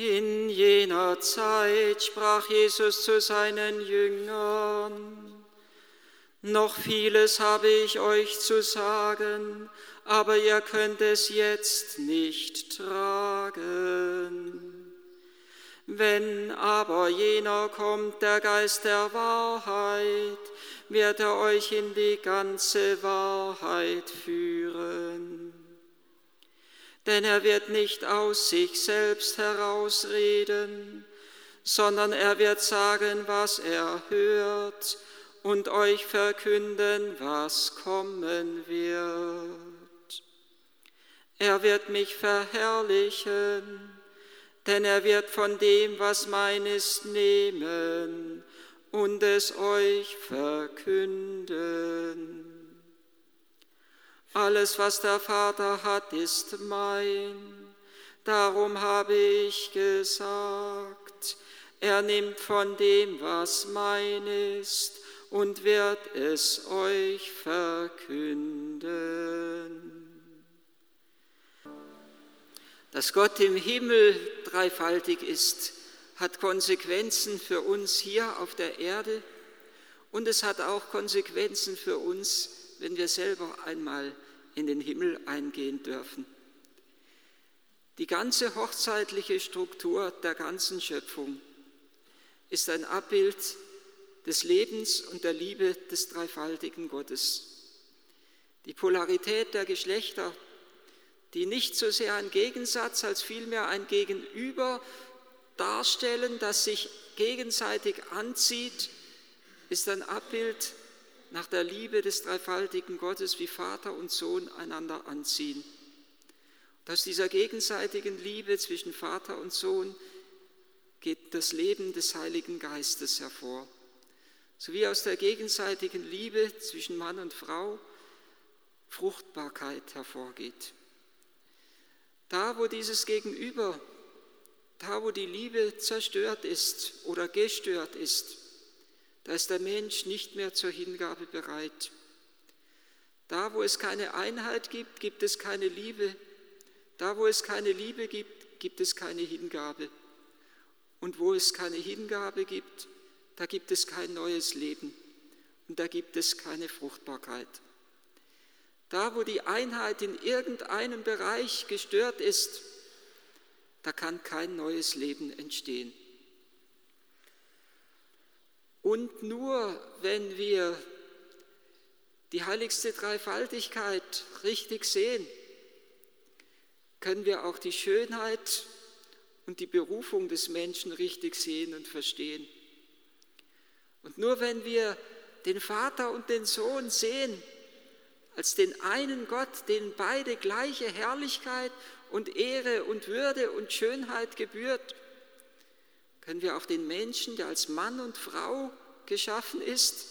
In jener Zeit sprach Jesus zu seinen Jüngern, noch vieles habe ich euch zu sagen, aber ihr könnt es jetzt nicht tragen. Wenn aber jener kommt, der Geist der Wahrheit, wird er euch in die ganze Wahrheit führen. Denn er wird nicht aus sich selbst herausreden, sondern er wird sagen, was er hört und euch verkünden, was kommen wird. Er wird mich verherrlichen, denn er wird von dem, was mein ist, nehmen und es euch verkünden. Alles, was der Vater hat, ist mein. Darum habe ich gesagt, er nimmt von dem, was mein ist, und wird es euch verkünden. Dass Gott im Himmel dreifaltig ist, hat Konsequenzen für uns hier auf der Erde und es hat auch Konsequenzen für uns, wenn wir selber einmal in den Himmel eingehen dürfen. Die ganze hochzeitliche Struktur der ganzen Schöpfung ist ein Abbild des Lebens und der Liebe des dreifaltigen Gottes. Die Polarität der Geschlechter, die nicht so sehr ein Gegensatz als vielmehr ein Gegenüber darstellen, das sich gegenseitig anzieht, ist ein Abbild nach der Liebe des dreifaltigen Gottes, wie Vater und Sohn einander anziehen. Und aus dieser gegenseitigen Liebe zwischen Vater und Sohn geht das Leben des Heiligen Geistes hervor sowie aus der gegenseitigen Liebe zwischen Mann und Frau Fruchtbarkeit hervorgeht. Da, wo dieses Gegenüber, da, wo die Liebe zerstört ist oder gestört ist, da ist der Mensch nicht mehr zur Hingabe bereit. Da, wo es keine Einheit gibt, gibt es keine Liebe. Da, wo es keine Liebe gibt, gibt es keine Hingabe. Und wo es keine Hingabe gibt, da gibt es kein neues Leben und da gibt es keine Fruchtbarkeit. Da, wo die Einheit in irgendeinem Bereich gestört ist, da kann kein neues Leben entstehen. Und nur wenn wir die heiligste Dreifaltigkeit richtig sehen, können wir auch die Schönheit und die Berufung des Menschen richtig sehen und verstehen. Und nur wenn wir den Vater und den Sohn sehen, als den einen Gott, den beide gleiche Herrlichkeit und Ehre und Würde und Schönheit gebührt, können wir auch den Menschen, der als Mann und Frau geschaffen ist,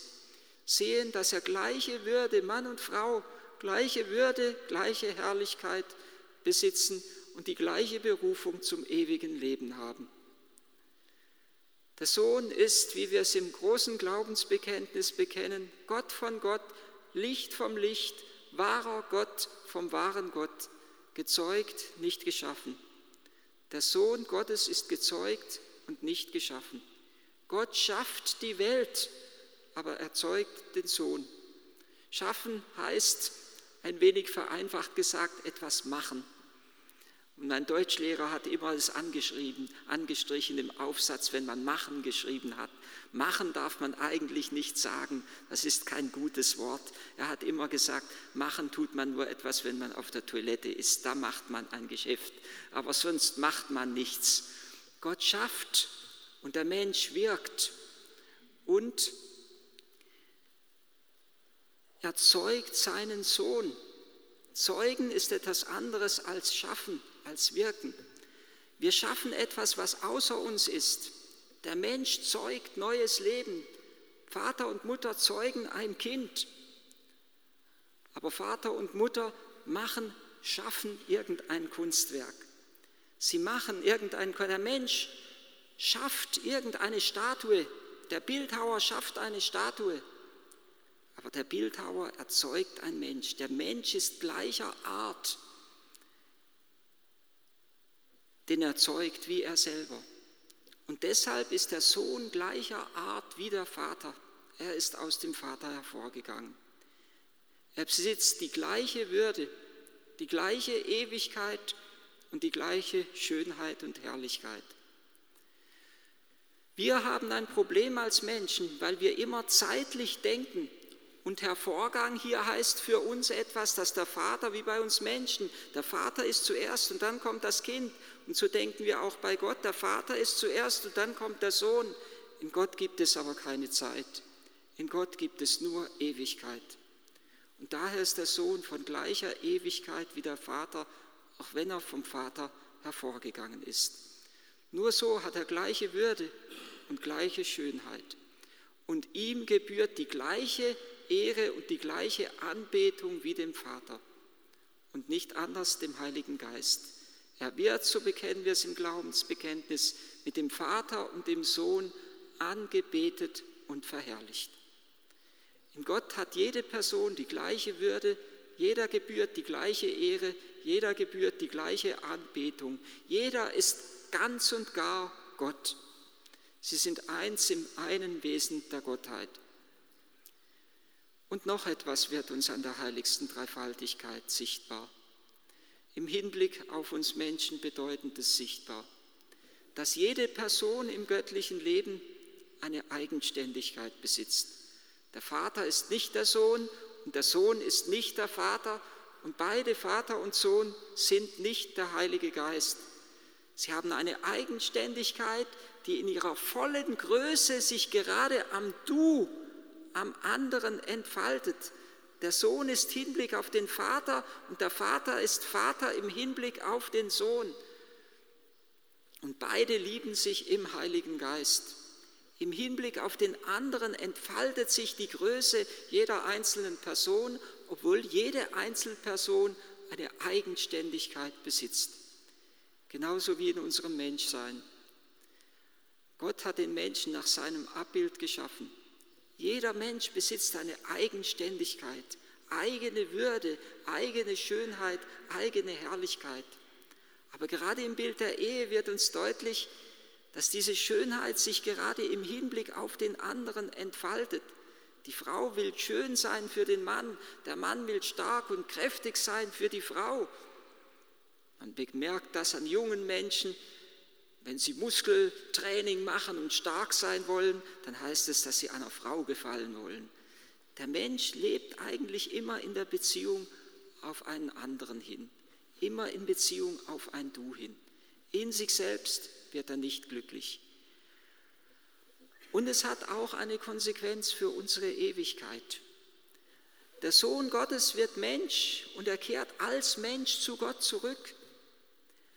sehen, dass er gleiche Würde, Mann und Frau, gleiche Würde, gleiche Herrlichkeit besitzen und die gleiche Berufung zum ewigen Leben haben. Der Sohn ist, wie wir es im großen Glaubensbekenntnis bekennen, Gott von Gott, Licht vom Licht, wahrer Gott vom wahren Gott, gezeugt, nicht geschaffen. Der Sohn Gottes ist gezeugt und nicht geschaffen. Gott schafft die Welt, aber erzeugt den Sohn. Schaffen heißt, ein wenig vereinfacht gesagt, etwas machen. Und mein Deutschlehrer hat immer das angeschrieben, angestrichen im Aufsatz, wenn man machen geschrieben hat. Machen darf man eigentlich nicht sagen, das ist kein gutes Wort. Er hat immer gesagt, machen tut man nur etwas, wenn man auf der Toilette ist. Da macht man ein Geschäft, aber sonst macht man nichts. Gott schafft und der Mensch wirkt und erzeugt seinen Sohn. Zeugen ist etwas anderes als schaffen als Wirken. Wir schaffen etwas, was außer uns ist. Der Mensch zeugt neues Leben. Vater und Mutter zeugen ein Kind. Aber Vater und Mutter machen, schaffen irgendein Kunstwerk. Sie machen irgendein, der Mensch schafft irgendeine Statue. Der Bildhauer schafft eine Statue. Aber der Bildhauer erzeugt ein Mensch. Der Mensch ist gleicher Art den er zeugt wie er selber. Und deshalb ist der Sohn gleicher Art wie der Vater. Er ist aus dem Vater hervorgegangen. Er besitzt die gleiche Würde, die gleiche Ewigkeit und die gleiche Schönheit und Herrlichkeit. Wir haben ein Problem als Menschen, weil wir immer zeitlich denken. Und Hervorgang hier heißt für uns etwas, dass der Vater, wie bei uns Menschen, der Vater ist zuerst und dann kommt das Kind. Und so denken wir auch bei Gott, der Vater ist zuerst und dann kommt der Sohn. In Gott gibt es aber keine Zeit. In Gott gibt es nur Ewigkeit. Und daher ist der Sohn von gleicher Ewigkeit wie der Vater, auch wenn er vom Vater hervorgegangen ist. Nur so hat er gleiche Würde und gleiche Schönheit. Und ihm gebührt die gleiche Ehre und die gleiche Anbetung wie dem Vater und nicht anders dem Heiligen Geist. Er wird, so bekennen wir es im Glaubensbekenntnis, mit dem Vater und dem Sohn angebetet und verherrlicht. In Gott hat jede Person die gleiche Würde, jeder gebührt die gleiche Ehre, jeder gebührt die gleiche Anbetung. Jeder ist ganz und gar Gott. Sie sind eins im einen Wesen der Gottheit. Und noch etwas wird uns an der heiligsten Dreifaltigkeit sichtbar. Im Hinblick auf uns Menschen bedeutendes sichtbar, dass jede Person im göttlichen Leben eine Eigenständigkeit besitzt. Der Vater ist nicht der Sohn und der Sohn ist nicht der Vater und beide Vater und Sohn sind nicht der Heilige Geist. Sie haben eine Eigenständigkeit, die in ihrer vollen Größe sich gerade am Du, am anderen entfaltet. Der Sohn ist Hinblick auf den Vater und der Vater ist Vater im Hinblick auf den Sohn. Und beide lieben sich im Heiligen Geist. Im Hinblick auf den anderen entfaltet sich die Größe jeder einzelnen Person, obwohl jede Einzelperson eine Eigenständigkeit besitzt. Genauso wie in unserem Menschsein. Gott hat den Menschen nach seinem Abbild geschaffen. Jeder Mensch besitzt eine Eigenständigkeit, eigene Würde, eigene Schönheit, eigene Herrlichkeit. Aber gerade im Bild der Ehe wird uns deutlich, dass diese Schönheit sich gerade im Hinblick auf den anderen entfaltet. Die Frau will schön sein für den Mann, der Mann will stark und kräftig sein für die Frau. Man bemerkt das an jungen Menschen, wenn sie Muskeltraining machen und stark sein wollen, dann heißt es, dass sie einer Frau gefallen wollen. Der Mensch lebt eigentlich immer in der Beziehung auf einen anderen hin, immer in Beziehung auf ein Du hin. In sich selbst wird er nicht glücklich. Und es hat auch eine Konsequenz für unsere Ewigkeit. Der Sohn Gottes wird Mensch und er kehrt als Mensch zu Gott zurück.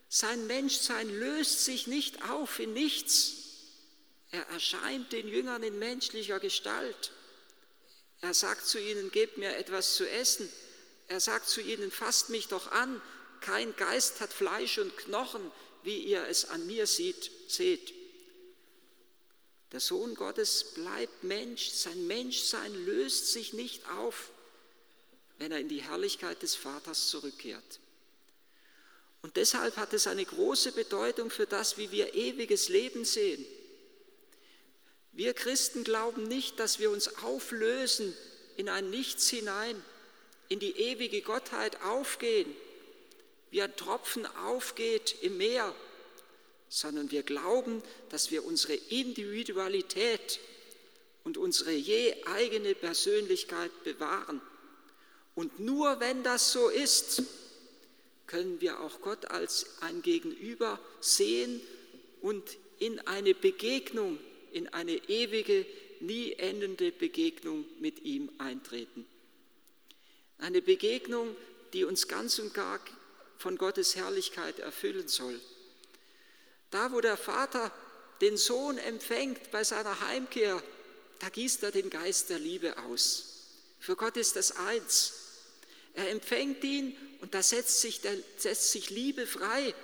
Sein Menschsein löst sich nicht auf in nichts. Er erscheint den Jüngern in menschlicher Gestalt. Er sagt zu ihnen, gebt mir etwas zu essen. Er sagt zu ihnen, fasst mich doch an. Kein Geist hat Fleisch und Knochen, wie ihr es an mir seht. seht. Der Sohn Gottes bleibt Mensch, sein Menschsein löst sich nicht auf, wenn er in die Herrlichkeit des Vaters zurückkehrt. Und deshalb hat es eine große Bedeutung für das, wie wir ewiges Leben sehen. Wir Christen glauben nicht, dass wir uns auflösen in ein Nichts hinein, in die ewige Gottheit aufgehen wie ein Tropfen aufgeht im Meer, sondern wir glauben, dass wir unsere Individualität und unsere je eigene Persönlichkeit bewahren. Und nur wenn das so ist, können wir auch Gott als ein Gegenüber sehen und in eine Begegnung, in eine ewige, nie endende Begegnung mit ihm eintreten. Eine Begegnung, die uns ganz und gar von Gottes Herrlichkeit erfüllen soll. Da, wo der Vater den Sohn empfängt bei seiner Heimkehr, da gießt er den Geist der Liebe aus. Für Gott ist das eins. Er empfängt ihn und da setzt sich, der, setzt sich Liebe frei.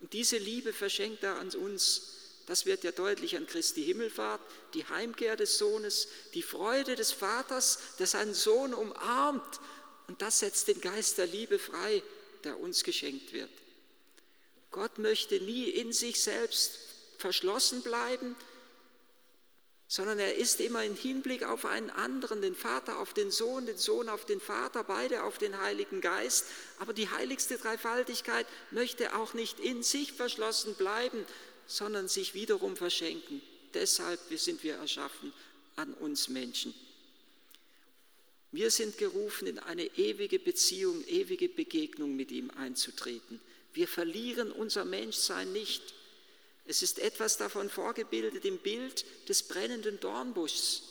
Und diese Liebe verschenkt er an uns. Das wird ja deutlich an Christi Himmelfahrt, die Heimkehr des Sohnes, die Freude des Vaters, der seinen Sohn umarmt. Und das setzt den Geist der Liebe frei der uns geschenkt wird. Gott möchte nie in sich selbst verschlossen bleiben, sondern er ist immer im Hinblick auf einen anderen, den Vater auf den Sohn, den Sohn auf den Vater, beide auf den Heiligen Geist. Aber die heiligste Dreifaltigkeit möchte auch nicht in sich verschlossen bleiben, sondern sich wiederum verschenken. Deshalb sind wir erschaffen an uns Menschen. Wir sind gerufen, in eine ewige Beziehung, ewige Begegnung mit ihm einzutreten. Wir verlieren unser Menschsein nicht. Es ist etwas davon vorgebildet im Bild des brennenden Dornbuschs,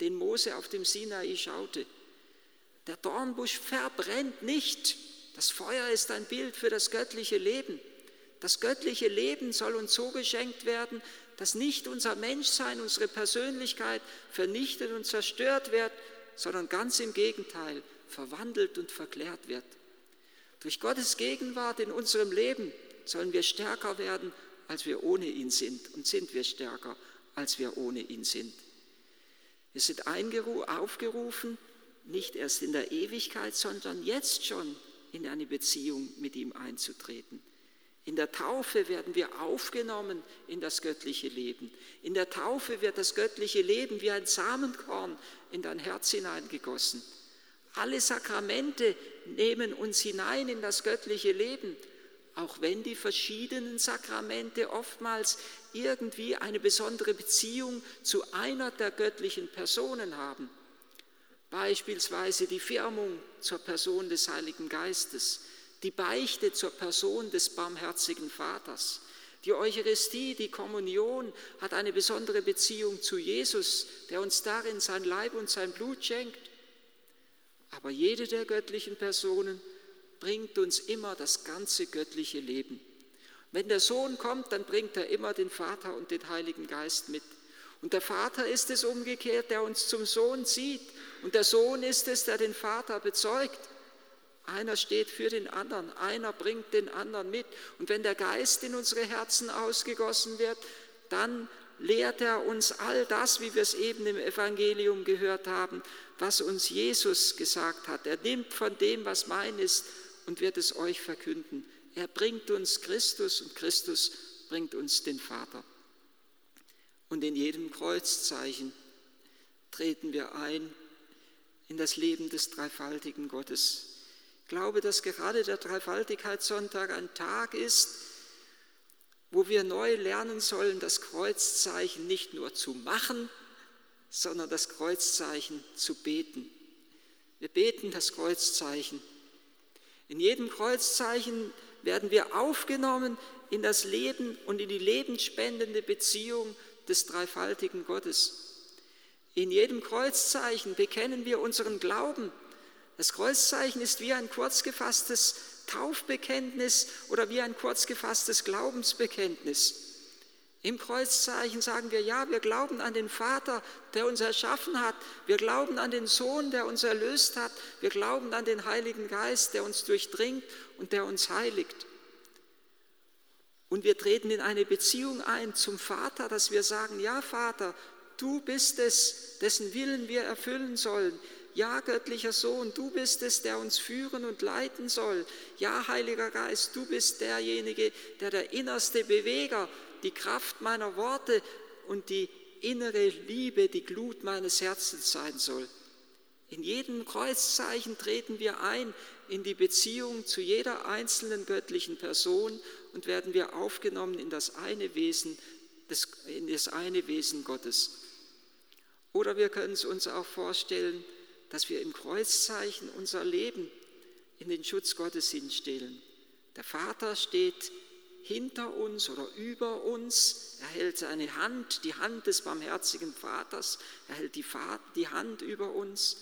den Mose auf dem Sinai schaute. Der Dornbusch verbrennt nicht. Das Feuer ist ein Bild für das göttliche Leben. Das göttliche Leben soll uns so geschenkt werden, dass nicht unser Menschsein, unsere Persönlichkeit vernichtet und zerstört wird, sondern ganz im Gegenteil verwandelt und verklärt wird. Durch Gottes Gegenwart in unserem Leben sollen wir stärker werden als wir ohne ihn sind und sind wir stärker, als wir ohne ihn sind. Wir sind aufgerufen, nicht erst in der Ewigkeit, sondern jetzt schon in eine Beziehung mit ihm einzutreten. In der Taufe werden wir aufgenommen in das göttliche Leben. In der Taufe wird das göttliche Leben wie ein Samenkorn in dein Herz hineingegossen. Alle Sakramente nehmen uns hinein in das göttliche Leben auch wenn die verschiedenen Sakramente oftmals irgendwie eine besondere Beziehung zu einer der göttlichen Personen haben. Beispielsweise die Firmung zur Person des Heiligen Geistes, die Beichte zur Person des barmherzigen Vaters. Die Eucharistie, die Kommunion hat eine besondere Beziehung zu Jesus, der uns darin sein Leib und sein Blut schenkt. Aber jede der göttlichen Personen bringt uns immer das ganze göttliche Leben. Wenn der Sohn kommt, dann bringt er immer den Vater und den Heiligen Geist mit. Und der Vater ist es umgekehrt, der uns zum Sohn zieht. Und der Sohn ist es, der den Vater bezeugt. Einer steht für den anderen, einer bringt den anderen mit. Und wenn der Geist in unsere Herzen ausgegossen wird, dann lehrt er uns all das, wie wir es eben im Evangelium gehört haben, was uns Jesus gesagt hat. Er nimmt von dem, was mein ist, und wird es euch verkünden. Er bringt uns Christus und Christus bringt uns den Vater. Und in jedem Kreuzzeichen treten wir ein in das Leben des dreifaltigen Gottes. Ich glaube, dass gerade der Dreifaltigkeitssonntag ein Tag ist, wo wir neu lernen sollen, das Kreuzzeichen nicht nur zu machen, sondern das Kreuzzeichen zu beten. Wir beten das Kreuzzeichen in jedem Kreuzzeichen werden wir aufgenommen in das Leben und in die lebensspendende Beziehung des dreifaltigen Gottes. In jedem Kreuzzeichen bekennen wir unseren Glauben. Das Kreuzzeichen ist wie ein kurz gefasstes Taufbekenntnis oder wie ein kurz gefasstes Glaubensbekenntnis. Im Kreuzzeichen sagen wir, ja, wir glauben an den Vater, der uns erschaffen hat. Wir glauben an den Sohn, der uns erlöst hat. Wir glauben an den Heiligen Geist, der uns durchdringt und der uns heiligt. Und wir treten in eine Beziehung ein zum Vater, dass wir sagen, ja Vater, du bist es, dessen Willen wir erfüllen sollen. Ja, göttlicher Sohn, du bist es, der uns führen und leiten soll. Ja, Heiliger Geist, du bist derjenige, der der innerste Beweger die Kraft meiner Worte und die innere Liebe, die Glut meines Herzens sein soll. In jedem Kreuzzeichen treten wir ein in die Beziehung zu jeder einzelnen göttlichen Person und werden wir aufgenommen in das eine Wesen, in das eine Wesen Gottes. Oder wir können es uns auch vorstellen, dass wir im Kreuzzeichen unser Leben in den Schutz Gottes hinstellen. Der Vater steht hinter uns oder über uns. Er hält seine Hand, die Hand des barmherzigen Vaters. Er hält die, die Hand über uns.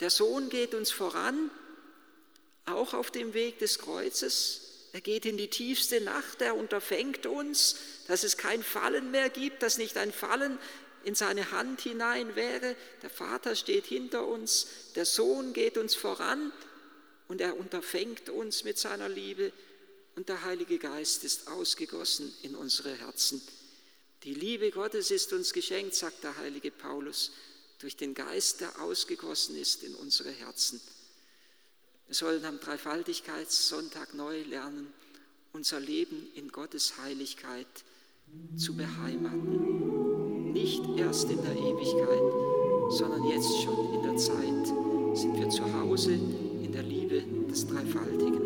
Der Sohn geht uns voran, auch auf dem Weg des Kreuzes. Er geht in die tiefste Nacht, er unterfängt uns, dass es kein Fallen mehr gibt, dass nicht ein Fallen in seine Hand hinein wäre. Der Vater steht hinter uns, der Sohn geht uns voran und er unterfängt uns mit seiner Liebe und der Heilige Geist ist ausgegossen in unsere Herzen. Die Liebe Gottes ist uns geschenkt, sagt der heilige Paulus, durch den Geist, der ausgegossen ist in unsere Herzen. Wir sollen am Dreifaltigkeitssonntag neu lernen, unser Leben in Gottes Heiligkeit zu beheimaten. Nicht erst in der Ewigkeit, sondern jetzt schon in der Zeit sind wir zu Hause in der Liebe des Dreifaltigen.